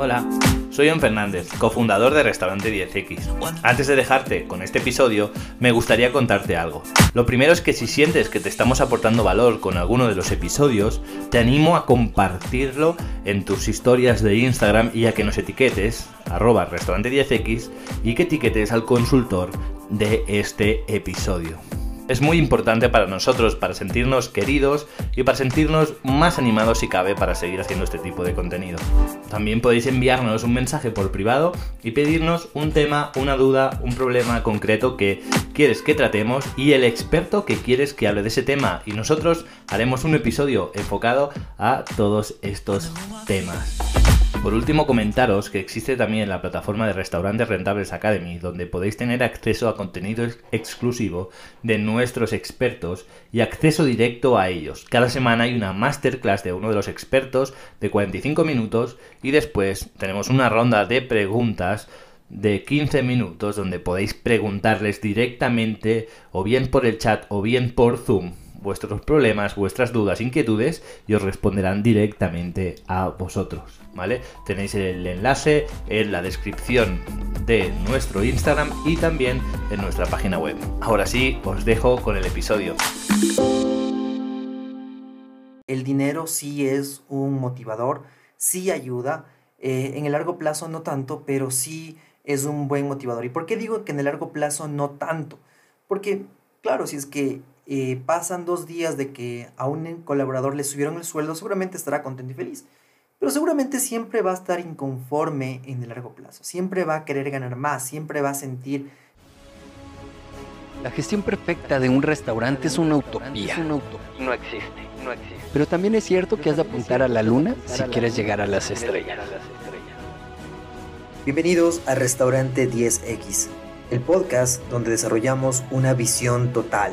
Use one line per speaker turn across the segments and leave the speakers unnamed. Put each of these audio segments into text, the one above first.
Hola, soy Ian Fernández, cofundador de Restaurante 10X. Antes de dejarte con este episodio, me gustaría contarte algo. Lo primero es que si sientes que te estamos aportando valor con alguno de los episodios, te animo a compartirlo en tus historias de Instagram y a que nos etiquetes, arroba restaurante 10X, y que etiquetes al consultor de este episodio es muy importante para nosotros, para sentirnos queridos y para sentirnos más animados si cabe para seguir haciendo este tipo de contenido. También podéis enviarnos un mensaje por privado y pedirnos un tema, una duda, un problema concreto que quieres que tratemos y el experto que quieres que hable de ese tema y nosotros haremos un episodio enfocado a todos estos temas. Por último, comentaros que existe también la plataforma de Restaurantes Rentables Academy, donde podéis tener acceso a contenido exclusivo de nuestros expertos y acceso directo a ellos. Cada semana hay una masterclass de uno de los expertos de 45 minutos y después tenemos una ronda de preguntas de 15 minutos donde podéis preguntarles directamente o bien por el chat o bien por Zoom vuestros problemas, vuestras dudas, inquietudes y os responderán directamente a vosotros, ¿vale? Tenéis el enlace en la descripción de nuestro Instagram y también en nuestra página web. Ahora sí, os dejo con el episodio.
El dinero sí es un motivador, sí ayuda, eh, en el largo plazo no tanto, pero sí es un buen motivador. ¿Y por qué digo que en el largo plazo no tanto? Porque, claro, si es que eh, pasan dos días de que a un colaborador le subieron el sueldo, seguramente estará contento y feliz. Pero seguramente siempre va a estar inconforme en el largo plazo. Siempre va a querer ganar más, siempre va a sentir...
La gestión perfecta de un restaurante es una utopía.
No existe, no existe.
Pero también es cierto que has de apuntar a la luna si quieres llegar a las estrellas.
Bienvenidos a Restaurante 10X, el podcast donde desarrollamos una visión total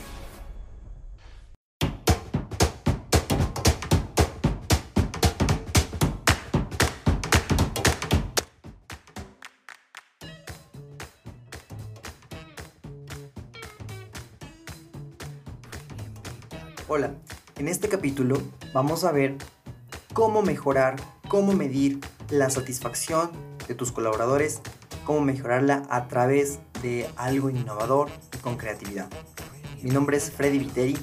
Hola, en este capítulo vamos a ver cómo mejorar, cómo medir la satisfacción de tus colaboradores, cómo mejorarla a través de algo innovador y con creatividad. Mi nombre es Freddy Viteri.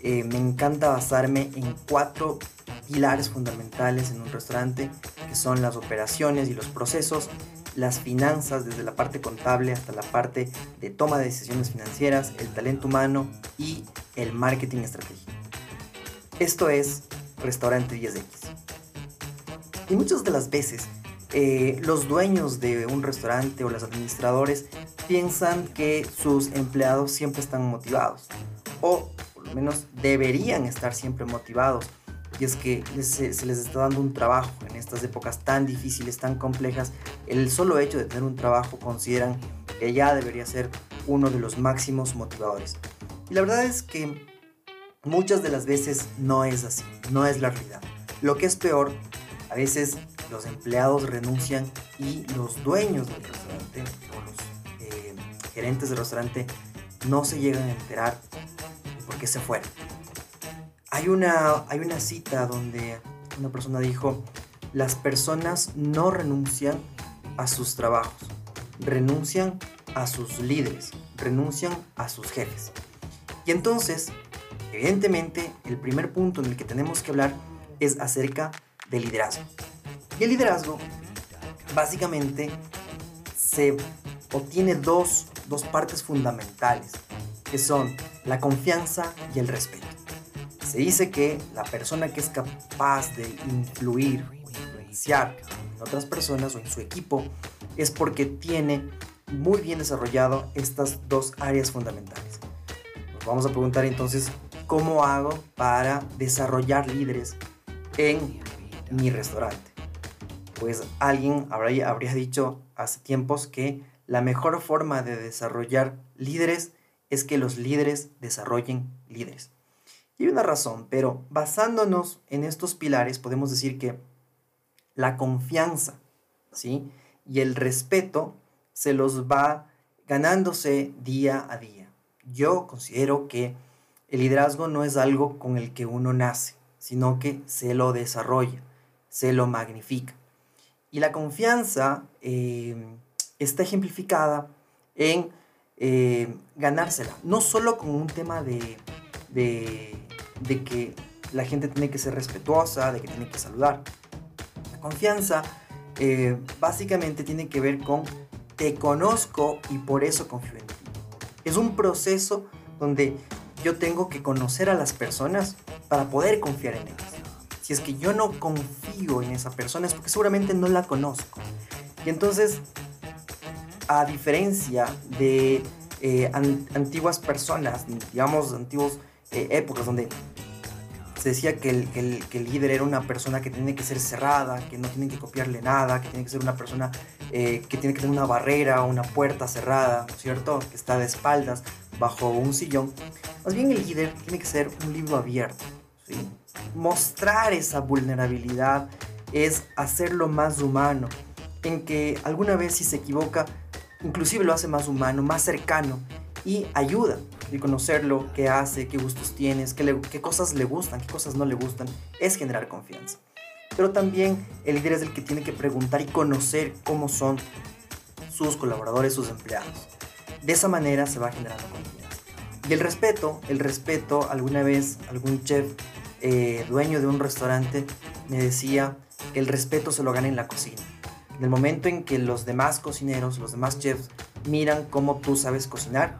Eh, me encanta basarme en cuatro pilares fundamentales en un restaurante, que son las operaciones y los procesos, las finanzas desde la parte contable hasta la parte de toma de decisiones financieras, el talento humano y el marketing estratégico. Esto es Restaurante 10X. Y muchas de las veces eh, los dueños de un restaurante o los administradores piensan que sus empleados siempre están motivados o por lo menos deberían estar siempre motivados y es que se, les está dando un trabajo en estas épocas tan difíciles, tan complejas. El solo hecho de tener un trabajo consideran que ya debería ser uno de los máximos motivadores. Y la verdad es que muchas de las veces no es así, no es la realidad. Lo que es peor, a veces los empleados renuncian y los dueños del restaurante o los eh, gerentes del restaurante no se llegan a enterar por qué se fueron. Hay una, hay una cita donde una persona dijo, las personas no renuncian a sus trabajos, renuncian a sus líderes, renuncian a sus jefes. Y entonces, evidentemente, el primer punto en el que tenemos que hablar es acerca del liderazgo. Y el liderazgo, básicamente, se obtiene dos, dos partes fundamentales, que son la confianza y el respeto. Se dice que la persona que es capaz de influir influenciar en otras personas o en su equipo es porque tiene muy bien desarrollado estas dos áreas fundamentales. Nos vamos a preguntar entonces, ¿cómo hago para desarrollar líderes en mi restaurante? Pues alguien habría, habría dicho hace tiempos que la mejor forma de desarrollar líderes es que los líderes desarrollen líderes. Y hay una razón, pero basándonos en estos pilares podemos decir que la confianza, ¿sí? Y el respeto se los va ganándose día a día. Yo considero que el liderazgo no es algo con el que uno nace, sino que se lo desarrolla, se lo magnifica. Y la confianza eh, está ejemplificada en eh, ganársela, no solo con un tema de, de, de que la gente tiene que ser respetuosa, de que tiene que saludar. Confianza eh, básicamente tiene que ver con te conozco y por eso confío en ti. Es un proceso donde yo tengo que conocer a las personas para poder confiar en ellas. Si es que yo no confío en esa persona es porque seguramente no la conozco. Y entonces, a diferencia de eh, antiguas personas, digamos, antiguas eh, épocas donde se decía que el, líder era una persona que tiene que ser cerrada, que no tiene que copiarle nada, que tiene que ser una persona eh, que tiene que tener una barrera, una puerta cerrada, ¿cierto? Que está de espaldas bajo un sillón. Más bien el líder tiene que ser un libro abierto. Mostrar esa vulnerabilidad es hacerlo más humano, en que alguna vez si se equivoca, inclusive lo hace más humano, más cercano y ayuda y conocerlo, qué hace, qué gustos tienes, qué, qué cosas le gustan, qué cosas no le gustan, es generar confianza. Pero también el líder es el que tiene que preguntar y conocer cómo son sus colaboradores, sus empleados. De esa manera se va generando confianza. Y el respeto, el respeto, alguna vez algún chef eh, dueño de un restaurante me decía que el respeto se lo gana en la cocina. En el momento en que los demás cocineros, los demás chefs miran cómo tú sabes cocinar,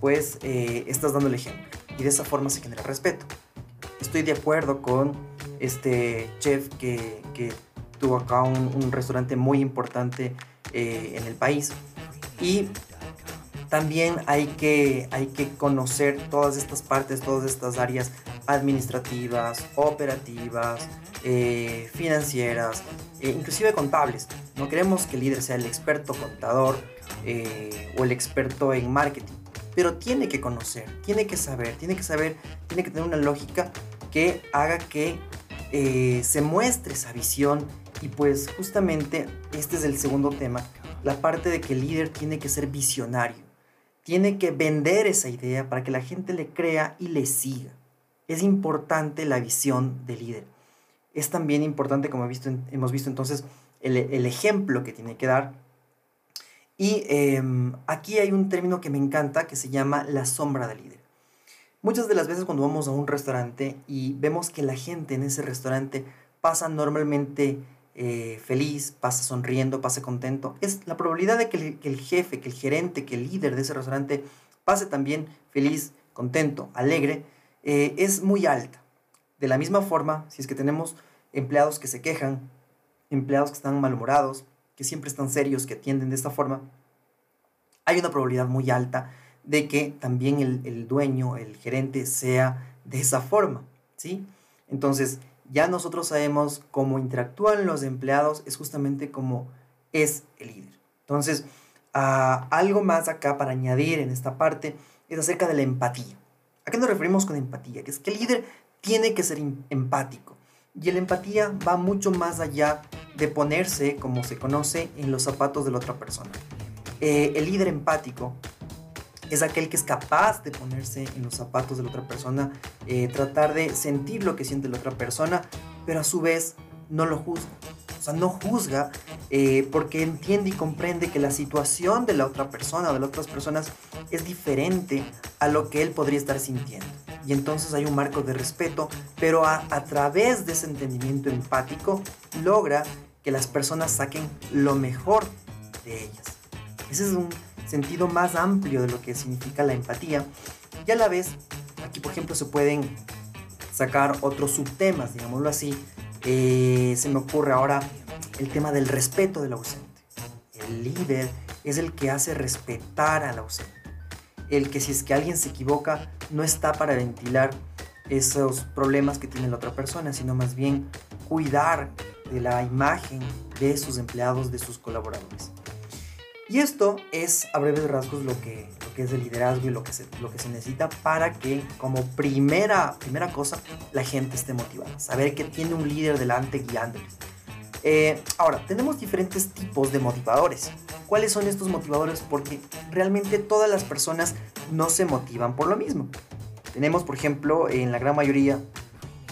pues eh, estás dando el ejemplo. Y de esa forma se genera respeto. Estoy de acuerdo con este chef que, tuvo acá un, restaurante muy importante eh, en el país. Y también hay que, hay que conocer todas estas partes, todas estas áreas administrativas, operativas, eh, financieras, inclusive contables. No queremos que el líder sea el experto contador o el experto en marketing pero tiene que conocer, tiene que saber, tiene que saber, tiene que tener una lógica que haga que eh, se muestre esa visión y pues justamente este es el segundo tema, la parte de que el líder tiene que ser visionario, tiene que vender esa idea para que la gente le crea y le siga. Es importante la visión del líder. Es también importante, como hemos visto entonces, el, el ejemplo que tiene que dar y em, aquí hay un término que me encanta que se llama la sombra del líder. Muchas de las veces cuando vamos a un restaurante y vemos que la gente en ese restaurante pasa normalmente eh, feliz, pasa sonriendo, pasa contento, es la probabilidad de que el, jefe, que el gerente, que el líder de ese restaurante pase también feliz, contento, alegre, eh, es muy alta. De la misma forma, si es que tenemos empleados que se quejan, empleados que están malhumorados, que siempre están serios, que atienden de esta forma, hay una probabilidad muy alta de que también el, dueño, el gerente, sea de esa forma, ¿sí? Entonces, ya nosotros sabemos cómo interactúan los empleados, es justamente como es el líder. Entonces, ah, algo más acá para añadir en esta parte es acerca de la empatía. ¿A qué nos referimos con empatía? Que es que el líder tiene que ser empático. Y la empatía va mucho más allá de ponerse, como se conoce, en los zapatos de la otra persona. Eh, el líder empático es aquel que es capaz de ponerse en los zapatos de la otra persona, eh, tratar de sentir lo que siente la otra persona, pero a su vez no lo juzga. O sea, no juzga eh, porque entiende y comprende que la situación de la otra persona o de las otras personas es diferente a lo que él podría estar sintiendo y entonces hay un marco de respeto, pero a, través de ese entendimiento empático logra que las personas saquen lo mejor de ellas. Ese es un sentido más amplio de lo que significa la empatía. Y a la vez, aquí por ejemplo se pueden sacar otros subtemas, digámoslo así. Eh, se me ocurre ahora el tema del respeto del ausente. El líder es el que hace respetar al ausente el que si es que alguien se equivoca no está para ventilar esos problemas que tiene la otra persona, sino más bien cuidar de la imagen de sus empleados, de sus colaboradores. Y esto es a breves rasgos lo que, lo que es el liderazgo y lo que, se, lo que se necesita para que como primera, primera cosa la gente esté motivada. Saber que tiene un líder delante guiándoles. Eh, ahora, tenemos diferentes tipos de motivadores. ¿Cuáles son estos motivadores? Porque realmente todas las personas no se motivan por lo mismo. Tenemos, por ejemplo, en la gran mayoría,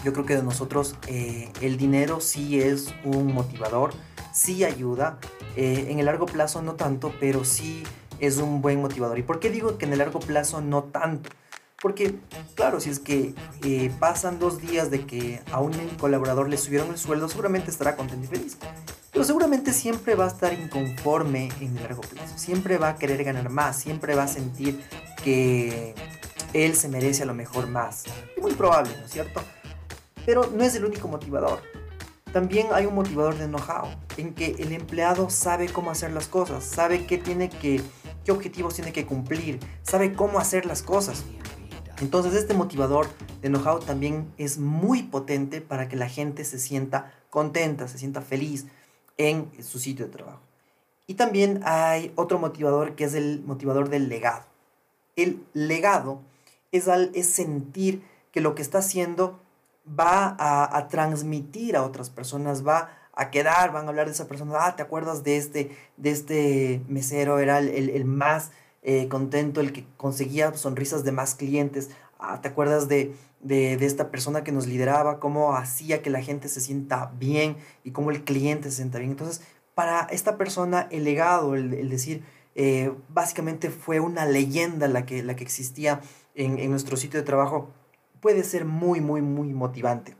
yo creo que de nosotros, eh, el dinero sí es un motivador, sí ayuda. Eh, en el largo plazo no tanto, pero sí es un buen motivador. ¿Y por qué digo que en el largo plazo no tanto? Porque, claro, si es que eh, pasan dos días de que a un colaborador le subieron el sueldo, seguramente estará contento y feliz. Pero seguramente siempre va a estar inconforme en el largo plazo. Siempre va a querer ganar más. Siempre va a sentir que él se merece a lo mejor más. Muy probable, ¿no es cierto? Pero no es el único motivador. También hay un motivador de know-how, en que el empleado sabe cómo hacer las cosas, sabe qué tiene que, qué objetivos tiene que cumplir, sabe cómo hacer las cosas. Entonces este motivador de know-how también es muy potente para que la gente se sienta contenta, se sienta feliz en su sitio de trabajo. Y también hay otro motivador que es el motivador del legado. El legado es, al, es sentir que lo que está haciendo va a, transmitir a otras personas, va a quedar, van a hablar de esa persona, ah, ¿te acuerdas de este, de este mesero? Era el más eh, contento, el que conseguía sonrisas de más clientes. Ah, ¿Te acuerdas de, esta persona que nos lideraba? Cómo hacía que la gente se sienta bien y cómo el cliente se sienta bien. Entonces, para esta persona, el legado, el, decir, eh, básicamente fue una leyenda la que, la que existía en, en nuestro sitio de trabajo, puede ser muy, muy, muy motivante.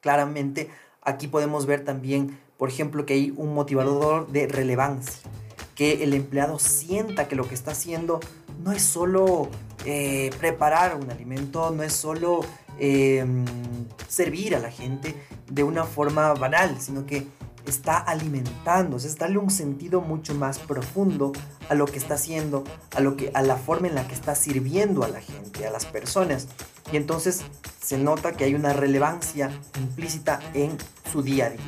Claramente, aquí podemos ver también, por ejemplo, que hay un motivador de relevancia que el empleado sienta que lo que está haciendo no es solo eh, preparar un alimento, no es solo em, servir a la gente de una forma banal, sino que está alimentando, es darle un sentido mucho más profundo a lo que está haciendo, a, lo que, a la forma en la que está sirviendo a la gente, a las personas. Y entonces se nota que hay una relevancia implícita en su día a día.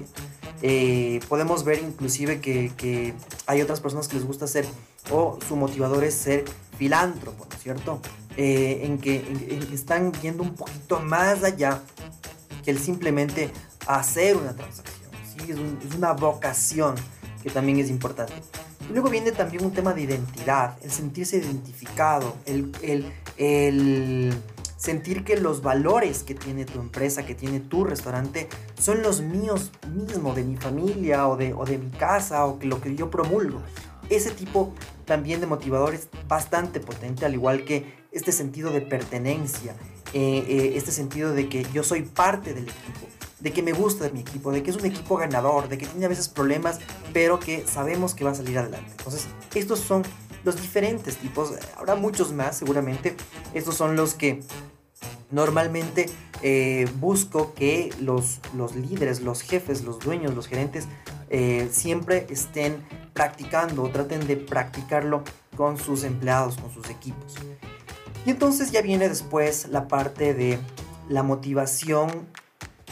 Eh, podemos ver inclusive que, hay otras personas que les gusta ser, o su motivador es ser filántropo, ¿no es cierto? Eh, en que están yendo un poquito más allá que el simplemente hacer una transacción. ¿sí? Es, una vocación que también es importante. luego viene también un tema de identidad, el sentirse identificado, el, el, el sentir que los valores que tiene tu empresa, que tiene tu restaurante, son los míos mismos, de mi familia o de, o de mi casa o que lo que yo promulgo. Ese tipo también de motivador es bastante potente, al igual que este sentido de pertenencia, eh, eh, este sentido de que yo soy parte del equipo, de que me gusta de mi equipo, de que es un equipo ganador, de que tiene a veces problemas, pero que sabemos que va a salir adelante. Entonces, estos son los diferentes tipos, habrá muchos más seguramente, estos son los que normalmente eh, busco que los, los, líderes, los jefes, los dueños, los gerentes eh, siempre estén practicando traten de practicarlo con sus empleados, con sus equipos. Y entonces ya viene después la parte de la motivación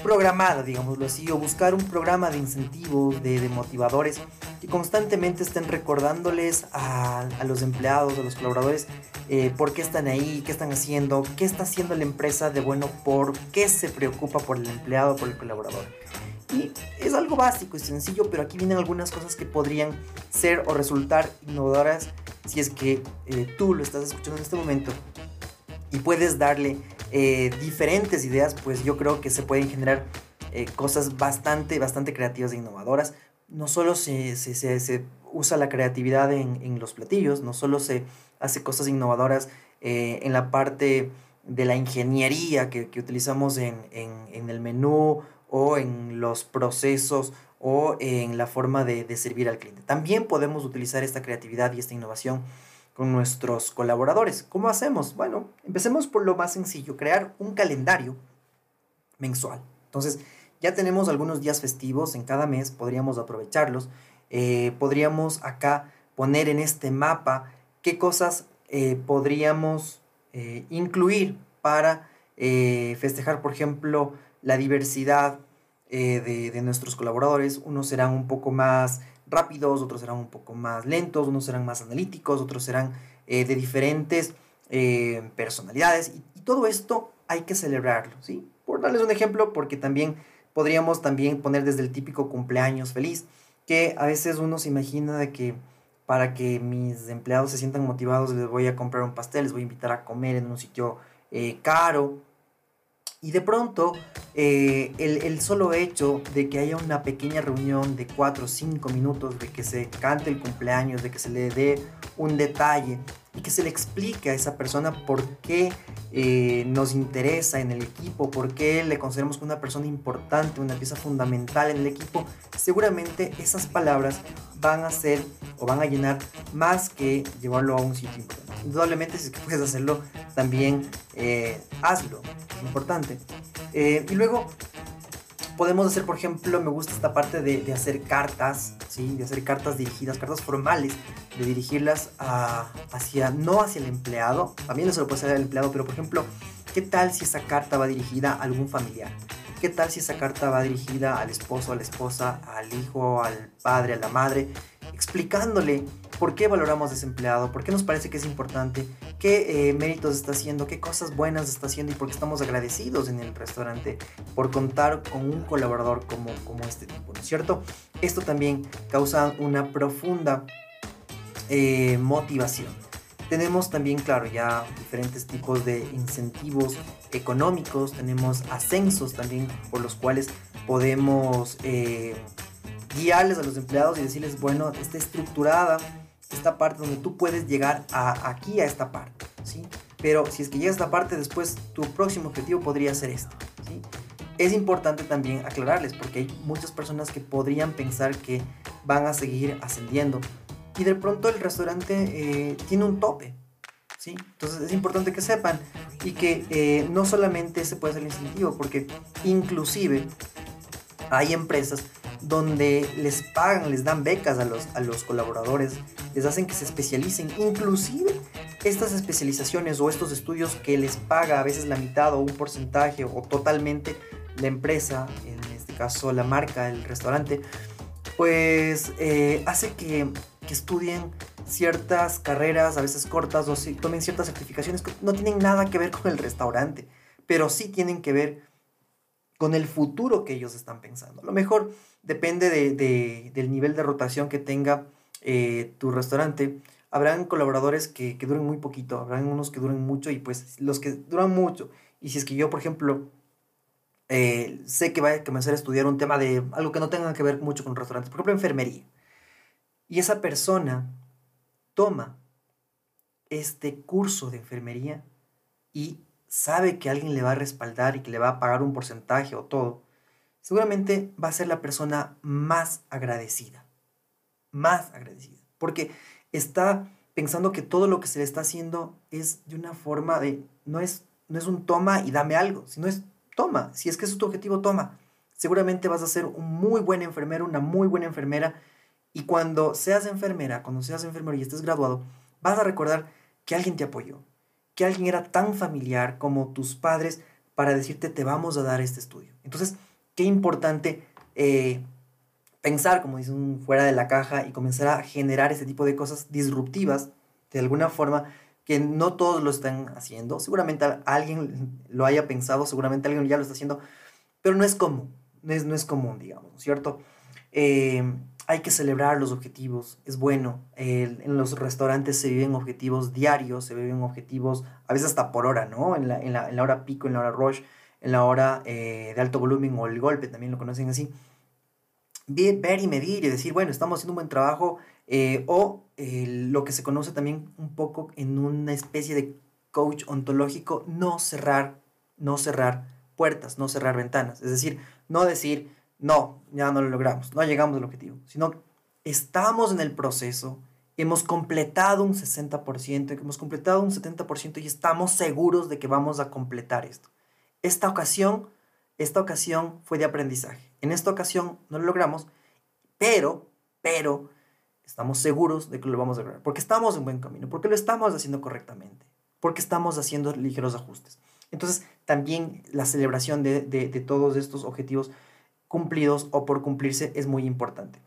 programada, digámoslo así, o buscar un programa de incentivos, de, motivadores que constantemente estén recordándoles a, los empleados, a los colaboradores, eh, por qué están ahí, qué están haciendo, qué está haciendo la empresa de bueno, por qué se preocupa por el empleado, por el colaborador. Y es algo básico y sencillo, pero aquí vienen algunas cosas que podrían ser o resultar innovadoras si es que eh, tú lo estás escuchando en este momento y puedes darle eh, diferentes ideas, pues yo creo que se pueden generar cosas bastante, bastante creativas e innovadoras. No solo se, se, se, usa la creatividad en, en, los platillos, no solo se hace cosas innovadoras eh, en la parte de la ingeniería que, que utilizamos en, en, en, el menú o en los procesos o en la forma de, de servir al cliente. También podemos utilizar esta creatividad y esta innovación con nuestros colaboradores. ¿Cómo hacemos? Bueno, empecemos por lo más sencillo, crear un calendario mensual. Entonces, ya tenemos algunos días festivos en cada mes, podríamos aprovecharlos. Eh, podríamos acá poner en este mapa qué cosas eh, podríamos eh, incluir para festejar, por ejemplo, la diversidad de, nuestros colaboradores. Unos serán un poco más rápidos, otros serán un poco más lentos, unos serán más analíticos, otros serán de diferentes personalidades. Y, y, todo esto hay que celebrarlo, ¿sí? Por darles un ejemplo, porque también podríamos también poner desde el típico cumpleaños feliz, que a veces uno se imagina de que para que mis empleados se sientan motivados les voy a comprar un pastel, les voy a invitar a comer en un sitio eh, caro. Y de pronto, eh, el, el, solo hecho de que haya una pequeña reunión de 4 o 5 minutos, de que se cante el cumpleaños, de que se le dé un detalle y que se le explique a esa persona por qué eh, nos interesa en el equipo, por qué le consideramos una persona importante, una pieza fundamental en el equipo, seguramente esas palabras van a ser o van a llenar más que llevarlo a un sitio importante. Indudablemente, si es que puedes hacerlo, también eh, hazlo, es importante. Eh, y luego podemos hacer, por ejemplo, me gusta esta parte de, hacer cartas, ¿sí? de hacer cartas dirigidas, cartas formales, de dirigirlas a, hacia, no hacia el empleado, también se lo puede hacer al empleado, pero por ejemplo, ¿qué tal si esa carta va dirigida a algún familiar? ¿Qué tal si esa carta va dirigida al esposo, a la esposa, al hijo, al padre, a la madre, explicándole por qué valoramos a ese empleado, por qué nos parece que es importante, qué eh, méritos está haciendo, qué cosas buenas está haciendo y por qué estamos agradecidos en el restaurante por contar con un colaborador como, como este tipo, ¿no es cierto? Esto también causa una profunda eh, motivación. Tenemos también, claro, ya diferentes tipos de incentivos económicos, tenemos ascensos también por los cuales podemos eh, guiarles a los empleados y decirles, bueno, está estructurada esta parte donde tú puedes llegar a, aquí a esta parte, ¿sí? Pero si es que llegas a esta parte, después tu próximo objetivo podría ser este, ¿sí? Es importante también aclararles porque hay muchas personas que podrían pensar que van a seguir ascendiendo y de pronto el restaurante eh, tiene un tope, ¿sí? Entonces es importante que sepan y que eh, no solamente ese puede ser el incentivo, porque inclusive hay empresas donde les pagan, les dan becas a los, a los colaboradores, les hacen que se especialicen, inclusive estas especializaciones o estos estudios que les paga a veces la mitad o un porcentaje o totalmente la empresa, en este caso la marca, el restaurante, pues eh, hace que, que, estudien ciertas carreras, a veces cortas, o si, tomen ciertas certificaciones que no tienen nada que ver con el restaurante, pero sí tienen que ver con el futuro que ellos están pensando. A lo mejor depende de, de, del nivel de rotación que tenga eh, tu restaurante. Habrán colaboradores que, que, duren muy poquito, habrán unos que duren mucho y pues los que duran mucho. Y si es que yo, por ejemplo, eh, sé que va a comenzar a estudiar un tema de algo que no tenga que ver mucho con restaurantes, por ejemplo, enfermería. Y esa persona toma este curso de enfermería y sabe que alguien le va a respaldar y que le va a pagar un porcentaje o todo, seguramente va a ser la persona más agradecida. Más agradecida. Porque está pensando que todo lo que se le está haciendo es de una forma de, no es, no es un toma y dame algo, sino es toma. Si es que es tu objetivo, toma. Seguramente vas a ser un muy buen enfermero, una muy buena enfermera. Y cuando seas enfermera, cuando seas enfermero y estés graduado, vas a recordar que alguien te apoyó, que alguien era tan familiar como tus padres para decirte te vamos a dar este estudio. Entonces, qué importante eh, pensar, como dicen, fuera de la caja y comenzar a generar ese tipo de cosas disruptivas de alguna forma que no todos lo están haciendo. Seguramente alguien lo haya pensado, seguramente alguien ya lo está haciendo, pero no es común, no es, no es común, digamos, ¿cierto? Eh, hay que celebrar los objetivos, es bueno. en los restaurantes se viven objetivos diarios, se viven objetivos a veces hasta por hora, ¿no? En la, en la, en la hora pico, en la hora rush, en la hora eh, de alto volumen o el golpe, también lo conocen así. Ver y medir y decir, bueno, estamos haciendo un buen trabajo, eh, o eh, lo que se conoce también un poco en una especie de coach ontológico, no cerrar, no cerrar puertas, no cerrar ventanas. Es decir, no decir, no, ya no lo logramos, no llegamos al objetivo, sino estamos en el proceso, hemos completado un 60%, hemos completado un 70% y estamos seguros de que vamos a completar esto. Esta ocasión, esta ocasión fue de aprendizaje. En esta ocasión no lo logramos, pero, pero, estamos seguros de que lo vamos a lograr, porque estamos en buen camino, porque lo estamos haciendo correctamente, porque estamos haciendo ligeros ajustes. Entonces, también la celebración de, de, todos estos objetivos cumplidos o por cumplirse es muy importante.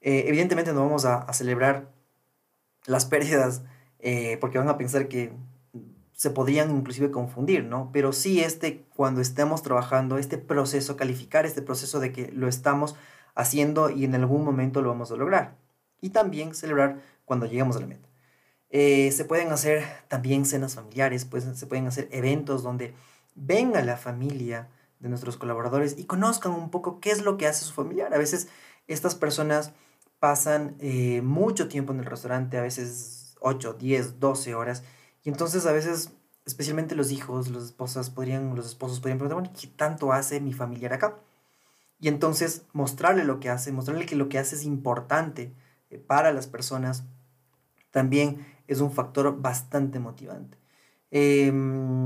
Eh, evidentemente no vamos a, celebrar las pérdidas eh, porque van a pensar que se podrían inclusive confundir, ¿no? Pero sí este, cuando estemos trabajando, este proceso, calificar este proceso de que lo estamos haciendo y en algún momento lo vamos a lograr. Y también celebrar cuando lleguemos a la meta. Eh, se pueden hacer también cenas familiares, pues, se pueden hacer eventos donde venga la familia de nuestros colaboradores y conozcan un poco qué es lo que hace su familiar. A veces estas personas pasan eh, mucho tiempo en el restaurante, a veces 8, 10, 12 horas, entonces a veces, especialmente los hijos, las esposas podrían, los esposos podrían preguntar, bueno, ¿qué tanto hace mi familiar acá? Y entonces mostrarle lo que hace, mostrarle que lo que hace es importante eh, para las personas, también es un factor bastante motivante. Em,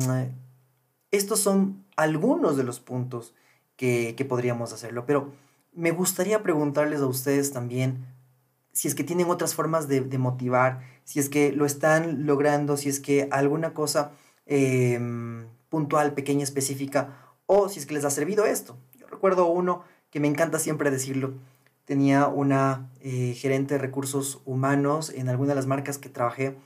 estos son algunos de los puntos que, podríamos hacerlo, pero me gustaría preguntarles a ustedes también si es que tienen otras formas de, motivar, si es que lo están logrando, si es que alguna cosa em, puntual, pequeña, específica, o si es que les ha servido esto. Yo recuerdo uno que me encanta siempre decirlo, tenía una eh, gerente de recursos humanos en alguna de las marcas que trabajé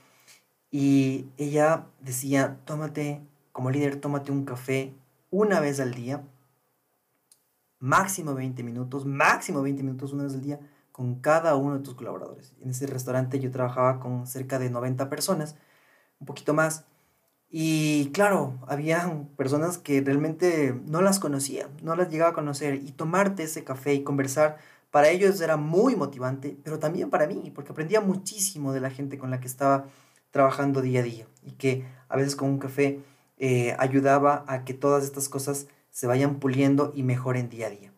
y ella decía, tómate, como líder, tómate un café una vez al día, máximo 20 minutos, máximo 20 minutos una vez al día con cada uno de tus colaboradores. En ese restaurante yo trabajaba con cerca de 90 personas, un poquito más. Y claro, había personas que realmente no las conocía, no las llegaba a conocer. Y tomarte ese café y conversar para ellos era muy motivante, pero también para mí, porque aprendía muchísimo de la gente con la que estaba trabajando día a día y que a veces con un café eh, ayudaba a que todas estas cosas se vayan puliendo y mejoren día a día.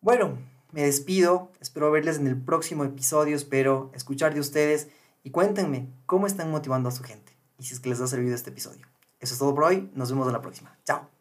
Bueno, me despido, espero verles en el próximo episodio, espero escuchar de ustedes y cuéntenme cómo están motivando a su gente y si es que les ha servido este episodio. Eso es todo por hoy, nos vemos en la próxima. Chao.